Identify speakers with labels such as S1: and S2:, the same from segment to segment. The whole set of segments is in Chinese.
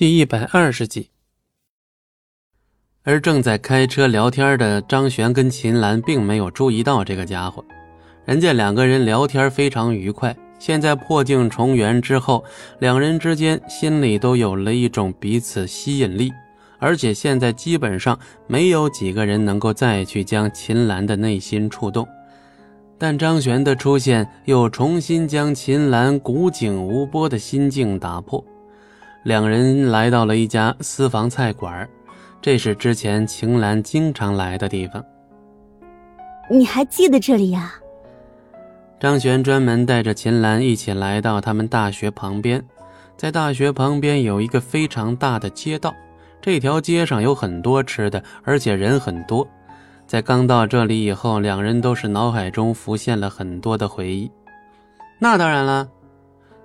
S1: 第一百二十集。而正在开车聊天的张璇跟秦岚并没有注意到这个家伙，人家两个人聊天非常愉快。现在破镜重圆之后，两人之间心里都有了一种彼此吸引力，而且现在基本上没有几个人能够再去将秦岚的内心触动。但张璇的出现又重新将秦岚古井无波的心境打破。两人来到了一家私房菜馆，这是之前晴岚经常来的地方。
S2: 你还记得这里呀？
S1: 张璇专门带着秦岚一起来到他们大学旁边，在大学旁边有一个非常大的街道，这条街上有很多吃的，而且人很多。在刚到这里以后，两人都是脑海中浮现了很多的回忆。那当然了。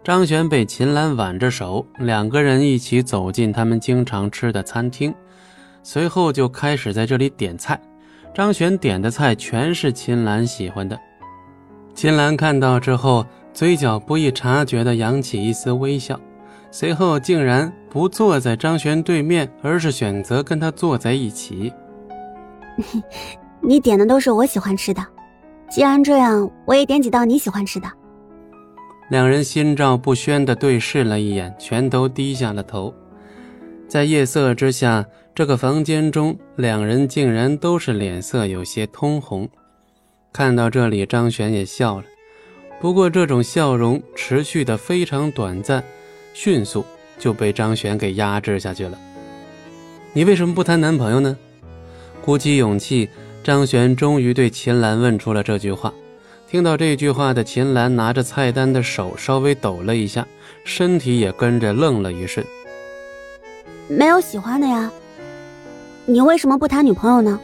S1: 张璇被秦岚挽着手，两个人一起走进他们经常吃的餐厅，随后就开始在这里点菜。张璇点的菜全是秦岚喜欢的。秦岚看到之后，嘴角不易察觉地扬起一丝微笑，随后竟然不坐在张璇对面，而是选择跟他坐在一起。
S2: 你点的都是我喜欢吃的，既然这样，我也点几道你喜欢吃的。
S1: 两人心照不宣地对视了一眼，全都低下了头。在夜色之下，这个房间中，两人竟然都是脸色有些通红。看到这里，张璇也笑了，不过这种笑容持续的非常短暂，迅速就被张璇给压制下去了。你为什么不谈男朋友呢？鼓起勇气，张璇终于对秦岚问出了这句话。听到这句话的秦岚拿着菜单的手稍微抖了一下，身体也跟着愣了一瞬。
S2: 没有喜欢的呀，你为什么不谈女朋友呢？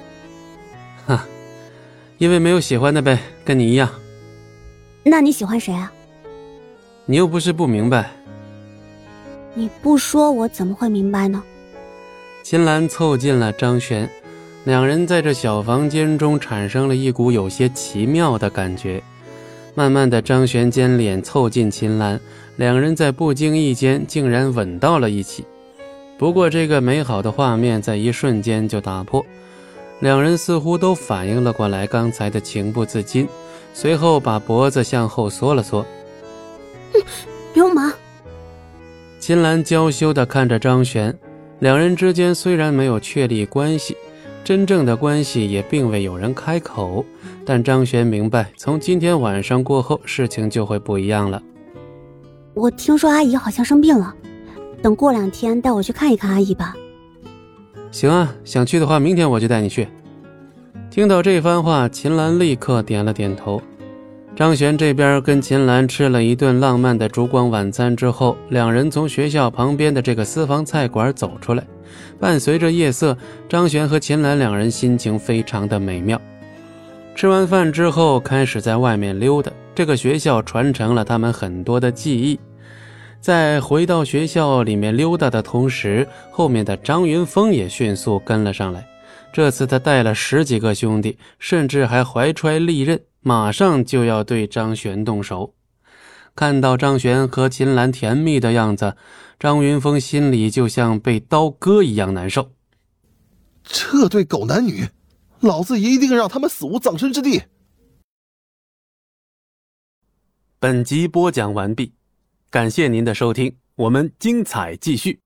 S1: 哈，因为没有喜欢的呗，跟你一样。
S2: 那你喜欢谁啊？
S1: 你又不是不明白。
S2: 你不说我怎么会明白呢？
S1: 秦岚凑近了张璇。两人在这小房间中产生了一股有些奇妙的感觉。慢慢的，张璇将脸凑近秦岚，两人在不经意间竟然吻到了一起。不过，这个美好的画面在一瞬间就打破，两人似乎都反应了过来刚才的情不自禁，随后把脖子向后缩了缩。
S2: 流氓！
S1: 秦岚娇羞地看着张璇，两人之间虽然没有确立关系。真正的关系也并未有人开口，但张璇明白，从今天晚上过后，事情就会不一样了。
S2: 我听说阿姨好像生病了，等过两天带我去看一看阿姨吧。
S1: 行啊，想去的话，明天我就带你去。听到这番话，秦岚立刻点了点头。张璇这边跟秦岚吃了一顿浪漫的烛光晚餐之后，两人从学校旁边的这个私房菜馆走出来。伴随着夜色，张璇和秦岚两人心情非常的美妙。吃完饭之后，开始在外面溜达。这个学校传承了他们很多的记忆。在回到学校里面溜达的同时，后面的张云峰也迅速跟了上来。这次他带了十几个兄弟，甚至还怀揣利刃。马上就要对张璇动手，看到张璇和秦岚甜蜜的样子，张云峰心里就像被刀割一样难受。
S3: 这对狗男女，老子一定让他们死无葬身之地！
S1: 本集播讲完毕，感谢您的收听，我们精彩继续。